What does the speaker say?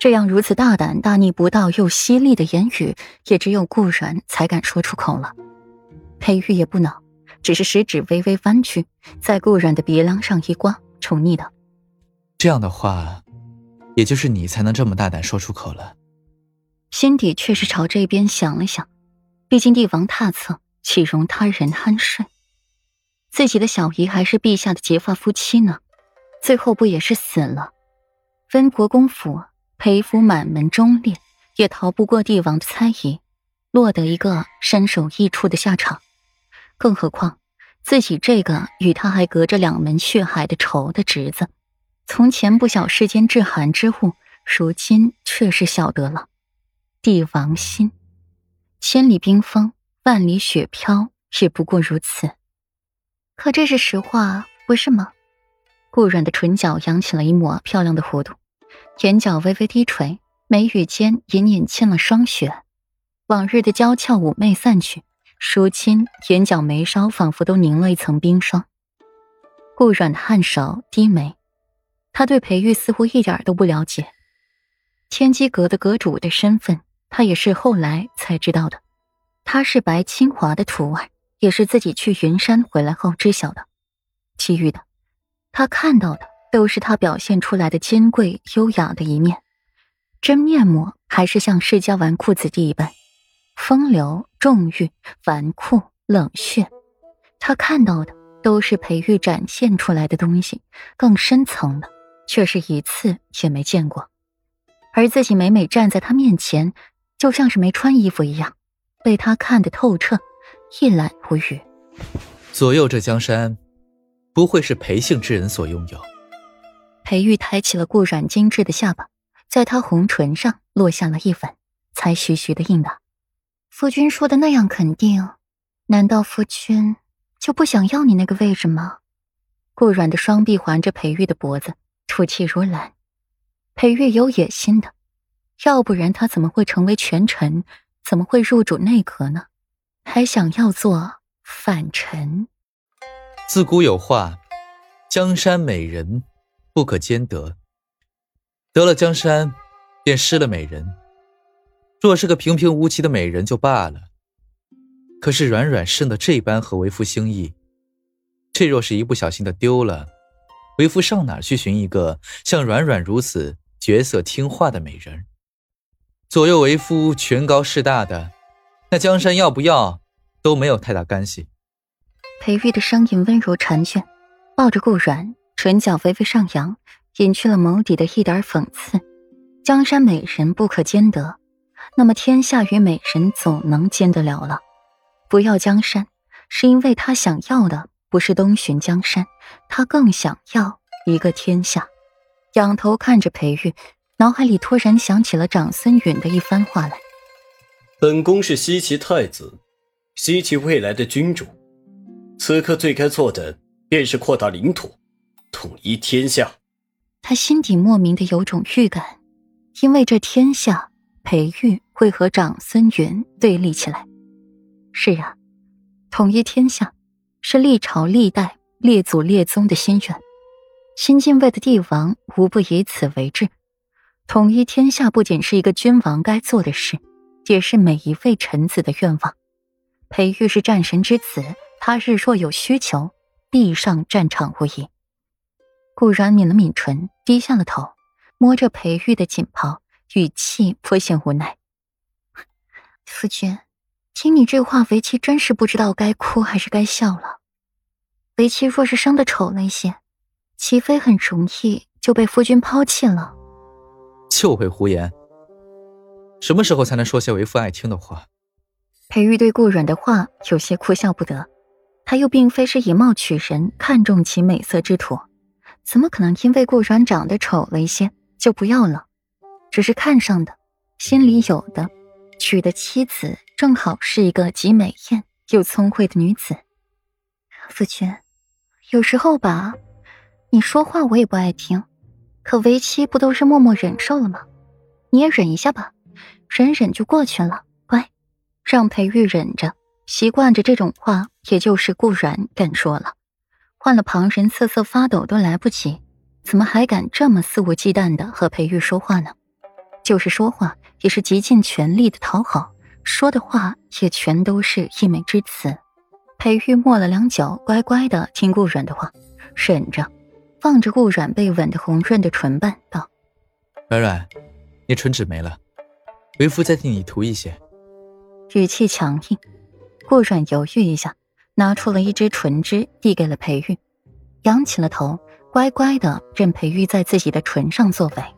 这样如此大胆、大逆不道又犀利的言语，也只有顾然才敢说出口了。裴玉也不恼，只是食指微微弯曲，在顾然的鼻梁上一刮，宠溺道：“这样的话，也就是你才能这么大胆说出口了。”心底却是朝这边想了想，毕竟帝王榻侧，岂容他人酣睡？自己的小姨还是陛下的结发夫妻呢，最后不也是死了？温国公府裴府满门忠烈，也逃不过帝王的猜疑，落得一个身首异处的下场。更何况自己这个与他还隔着两门血海的仇的侄子，从前不晓世间至寒之物，如今却是晓得了。帝王心，千里冰封，万里雪飘，也不过如此。可这是实话，不是吗？顾软的唇角扬起了一抹漂亮的弧度，眼角微微低垂，眉宇间隐隐沁了霜雪。往日的娇俏妩媚散去，如今眼角眉梢仿佛都凝了一层冰霜。顾软颔首低眉，他对裴玉似乎一点都不了解。天机阁的阁主的身份。他也是后来才知道的，他是白清华的徒儿，也是自己去云山回来后知晓的。其余的，他看到的都是他表现出来的金贵优雅的一面，真面目还是像世家纨绔子弟一般，风流重欲、纨绔冷血。他看到的都是裴玉展现出来的东西，更深层的却是一次也没见过，而自己每每站在他面前。就像是没穿衣服一样，被他看得透彻，一览无余。左右这江山，不会是裴姓之人所拥有。裴玉抬起了顾软精致的下巴，在他红唇上落下了一吻，才徐徐的应道：“夫君说的那样肯定，难道夫君就不想要你那个位置吗？”顾软的双臂环着裴玉的脖子，吐气如兰。裴玉有野心的。要不然他怎么会成为权臣？怎么会入主内阁呢？还想要做反臣？自古有话：“江山美人不可兼得。”得了江山，便失了美人。若是个平平无奇的美人就罢了，可是软软生的这般合为夫心意，这若是一不小心的丢了，为夫上哪去寻一个像软软如此绝色听话的美人？左右为夫权高势大的，那江山要不要都没有太大干系。裴玉的声音温柔缠卷，抱着顾软，唇角微微上扬，隐去了眸底的一点讽刺。江山美人不可兼得，那么天下与美人总能兼得了了。不要江山，是因为他想要的不是东巡江山，他更想要一个天下。仰头看着裴玉。脑海里突然想起了长孙允的一番话来。本宫是西岐太子，西岐未来的君主，此刻最该做的便是扩大领土，统一天下。他心底莫名的有种预感，因为这天下，裴玉会和长孙云对立起来。是啊，统一天下，是历朝历代列祖列宗的心愿，新晋位的帝王无不以此为志。统一天下不仅是一个君王该做的事，也是每一位臣子的愿望。裴玉是战神之子，他日若有需求，必上战场无疑。顾然抿了抿唇，低下了头，摸着裴玉的锦袍，语气颇显无奈：“夫君，听你这话，为妻真是不知道该哭还是该笑了。为妻若是生的丑了一些，齐妃很容易就被夫君抛弃了。”就会胡言。什么时候才能说些为父爱听的话？裴玉对顾软的话有些哭笑不得。他又并非是以貌取人、看重其美色之徒，怎么可能因为顾软长得丑了一些就不要了？只是看上的，心里有的，娶的妻子正好是一个极美艳又聪慧的女子。夫君，有时候吧，你说话我也不爱听。可为妻不都是默默忍受了吗？你也忍一下吧，忍忍就过去了。乖，让裴玉忍着，习惯着这种话，也就是顾然敢说了。换了旁人，瑟瑟发抖都来不及，怎么还敢这么肆无忌惮的和裴玉说话呢？就是说话也是极尽全力的讨好，说的话也全都是溢美之词。裴玉抹了两脚，乖乖的听顾软的话，忍着，望着顾软被吻的红润的唇瓣，道：“软软，你唇纸没了，为夫再替你涂一些。”语气强硬。顾软犹豫一下，拿出了一支唇脂，递给了裴玉，仰起了头，乖乖的任裴玉在自己的唇上作伪。